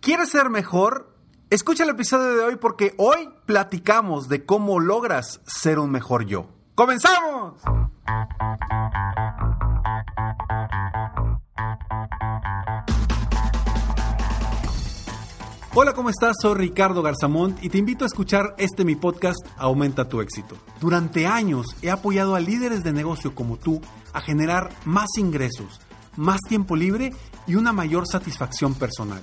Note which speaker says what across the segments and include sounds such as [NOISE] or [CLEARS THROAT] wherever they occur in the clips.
Speaker 1: ¿Quieres ser mejor? Escucha el episodio de hoy porque hoy platicamos de cómo logras ser un mejor yo. ¡Comenzamos! Hola, ¿cómo estás? Soy Ricardo Garzamont y te invito a escuchar este mi podcast Aumenta tu éxito. Durante años he apoyado a líderes de negocio como tú a generar más ingresos, más tiempo libre y una mayor satisfacción personal.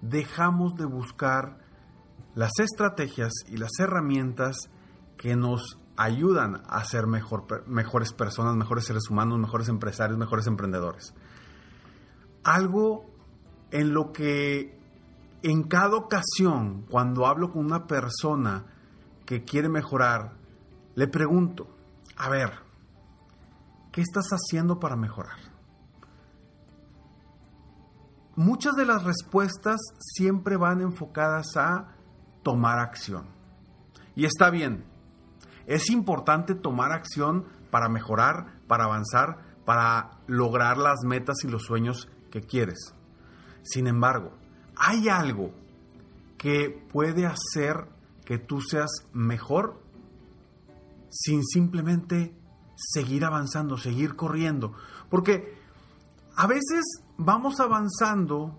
Speaker 1: dejamos de buscar las estrategias y las herramientas que nos ayudan a ser mejor, mejores personas, mejores seres humanos, mejores empresarios, mejores emprendedores. Algo en lo que en cada ocasión, cuando hablo con una persona que quiere mejorar, le pregunto, a ver, ¿qué estás haciendo para mejorar? Muchas de las respuestas siempre van enfocadas a tomar acción. Y está bien, es importante tomar acción para mejorar, para avanzar, para lograr las metas y los sueños que quieres. Sin embargo, hay algo que puede hacer que tú seas mejor sin simplemente seguir avanzando, seguir corriendo. Porque a veces vamos avanzando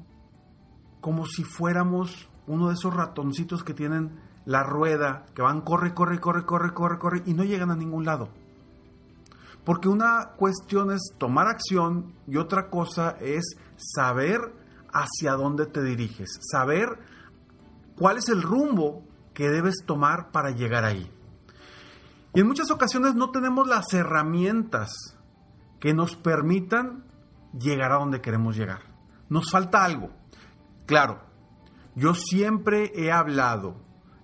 Speaker 1: como si fuéramos uno de esos ratoncitos que tienen la rueda, que van corre, corre, corre, corre, corre, corre y no llegan a ningún lado. Porque una cuestión es tomar acción y otra cosa es saber hacia dónde te diriges, saber cuál es el rumbo que debes tomar para llegar ahí. Y en muchas ocasiones no tenemos las herramientas que nos permitan llegar a donde queremos llegar. Nos falta algo. Claro, yo siempre he hablado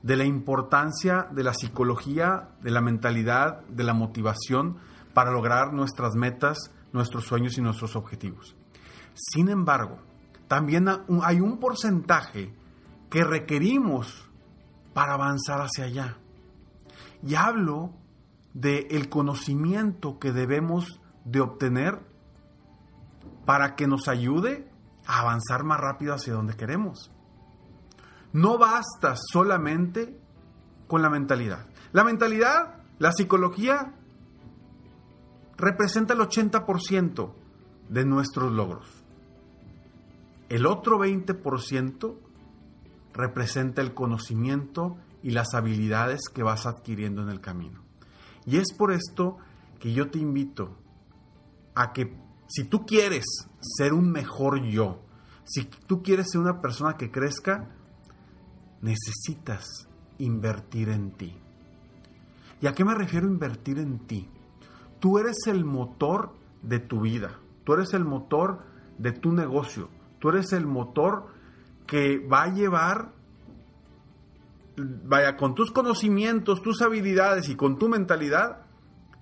Speaker 1: de la importancia de la psicología, de la mentalidad, de la motivación para lograr nuestras metas, nuestros sueños y nuestros objetivos. Sin embargo, también hay un porcentaje que requerimos para avanzar hacia allá. Y hablo del el conocimiento que debemos de obtener para que nos ayude a avanzar más rápido hacia donde queremos. No basta solamente con la mentalidad. La mentalidad, la psicología, representa el 80% de nuestros logros. El otro 20% representa el conocimiento y las habilidades que vas adquiriendo en el camino. Y es por esto que yo te invito a que si tú quieres ser un mejor yo, si tú quieres ser una persona que crezca, necesitas invertir en ti. ¿Y a qué me refiero invertir en ti? Tú eres el motor de tu vida, tú eres el motor de tu negocio, tú eres el motor que va a llevar, vaya, con tus conocimientos, tus habilidades y con tu mentalidad,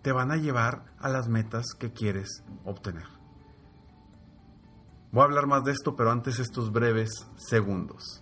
Speaker 1: te van a llevar a las metas que quieres obtener. Voy a hablar más de esto, pero antes estos breves segundos.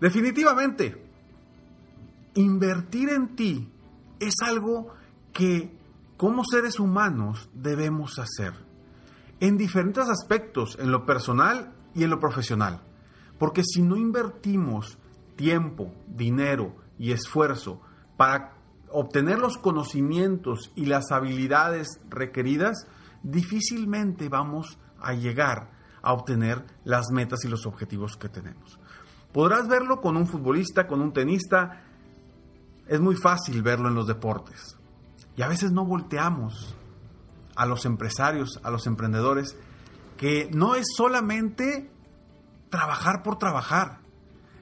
Speaker 1: Definitivamente, invertir en ti es algo que como seres humanos debemos hacer en diferentes aspectos, en lo personal y en lo profesional. Porque si no invertimos tiempo, dinero y esfuerzo para obtener los conocimientos y las habilidades requeridas, difícilmente vamos a llegar a obtener las metas y los objetivos que tenemos. Podrás verlo con un futbolista, con un tenista. Es muy fácil verlo en los deportes. Y a veces no volteamos a los empresarios, a los emprendedores, que no es solamente trabajar por trabajar,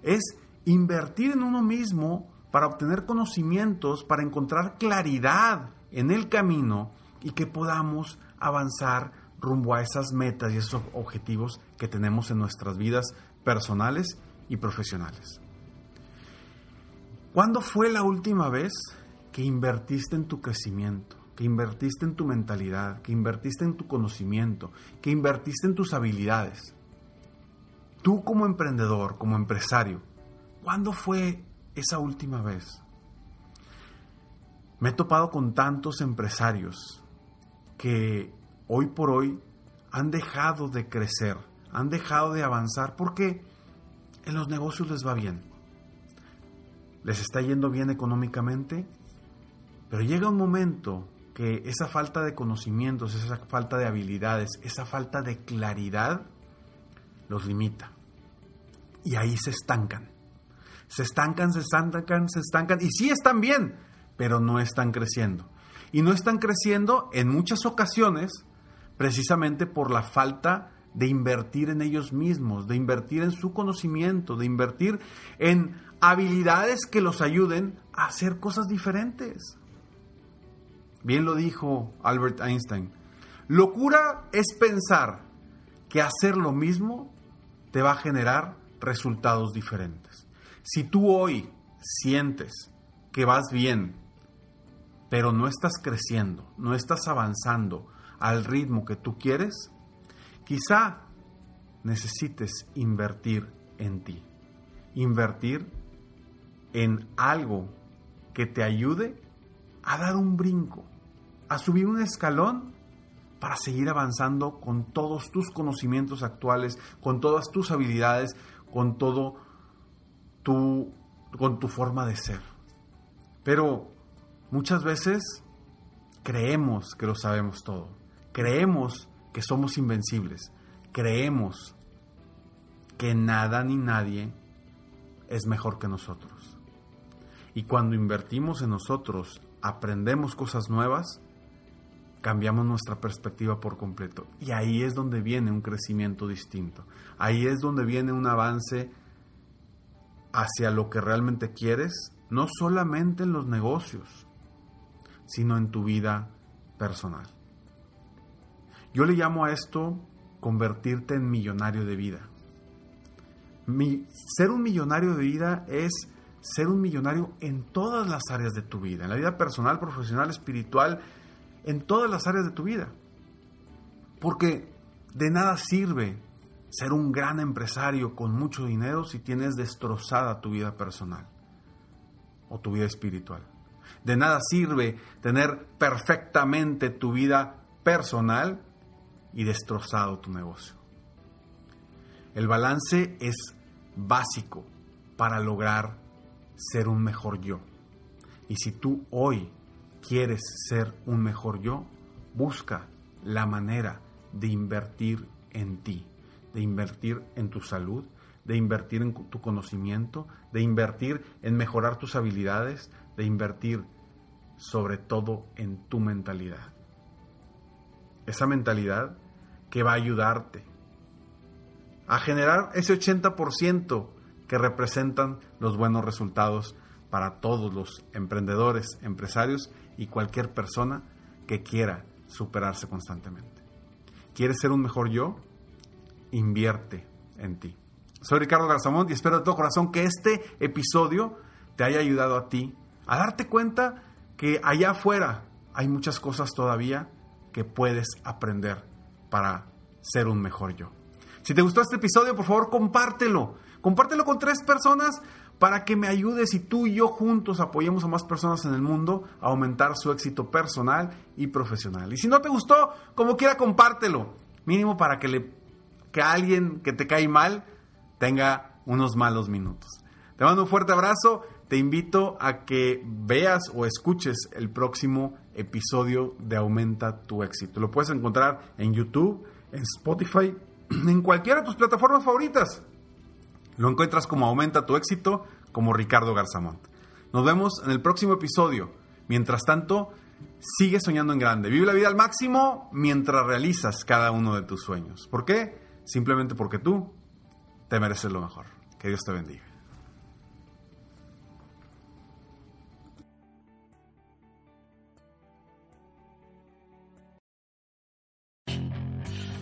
Speaker 1: es invertir en uno mismo para obtener conocimientos, para encontrar claridad en el camino y que podamos avanzar rumbo a esas metas y esos objetivos que tenemos en nuestras vidas personales y profesionales. ¿Cuándo fue la última vez que invertiste en tu crecimiento, que invertiste en tu mentalidad, que invertiste en tu conocimiento, que invertiste en tus habilidades? Tú como emprendedor, como empresario, ¿cuándo fue esa última vez? Me he topado con tantos empresarios que hoy por hoy han dejado de crecer, han dejado de avanzar. ¿Por qué? En los negocios les va bien. Les está yendo bien económicamente, pero llega un momento que esa falta de conocimientos, esa falta de habilidades, esa falta de claridad los limita. Y ahí se estancan. Se estancan, se estancan, se estancan. Y sí están bien, pero no están creciendo. Y no están creciendo en muchas ocasiones precisamente por la falta de invertir en ellos mismos, de invertir en su conocimiento, de invertir en habilidades que los ayuden a hacer cosas diferentes. Bien lo dijo Albert Einstein. Locura es pensar que hacer lo mismo te va a generar resultados diferentes. Si tú hoy sientes que vas bien, pero no estás creciendo, no estás avanzando al ritmo que tú quieres, Quizá necesites invertir en ti, invertir en algo que te ayude a dar un brinco, a subir un escalón para seguir avanzando con todos tus conocimientos actuales, con todas tus habilidades, con todo tu con tu forma de ser. Pero muchas veces creemos que lo sabemos todo. Creemos que somos invencibles. Creemos que nada ni nadie es mejor que nosotros. Y cuando invertimos en nosotros, aprendemos cosas nuevas, cambiamos nuestra perspectiva por completo. Y ahí es donde viene un crecimiento distinto. Ahí es donde viene un avance hacia lo que realmente quieres, no solamente en los negocios, sino en tu vida personal. Yo le llamo a esto convertirte en millonario de vida. ser un millonario de vida es ser un millonario en todas las áreas de tu vida, en la vida personal, profesional, espiritual, en todas las áreas de tu vida. Porque de nada sirve ser un gran empresario con mucho dinero si tienes destrozada tu vida personal o tu vida espiritual. De nada sirve tener perfectamente tu vida personal y destrozado tu negocio. El balance es básico para lograr ser un mejor yo. Y si tú hoy quieres ser un mejor yo, busca la manera de invertir en ti, de invertir en tu salud, de invertir en tu conocimiento, de invertir en mejorar tus habilidades, de invertir sobre todo en tu mentalidad. Esa mentalidad que va a ayudarte a generar ese 80% que representan los buenos resultados para todos los emprendedores, empresarios y cualquier persona que quiera superarse constantemente. ¿Quieres ser un mejor yo? Invierte en ti. Soy Ricardo Garzamont y espero de todo corazón que este episodio te haya ayudado a ti a darte cuenta que allá afuera hay muchas cosas todavía que puedes aprender para ser un mejor yo. Si te gustó este episodio, por favor, compártelo. Compártelo con tres personas para que me ayudes y tú y yo juntos apoyemos a más personas en el mundo a aumentar su éxito personal y profesional. Y si no te gustó, como quiera, compártelo. Mínimo para que, le, que alguien que te cae mal tenga unos malos minutos. Te mando un fuerte abrazo. Te invito a que veas o escuches el próximo episodio de Aumenta tu éxito. Lo puedes encontrar en YouTube, en Spotify, [CLEARS THROAT] en cualquiera de tus plataformas favoritas. Lo encuentras como Aumenta tu éxito, como Ricardo Garzamont. Nos vemos en el próximo episodio. Mientras tanto, sigue soñando en grande. Vive la vida al máximo mientras realizas cada uno de tus sueños. ¿Por qué? Simplemente porque tú te mereces lo mejor. Que Dios te bendiga.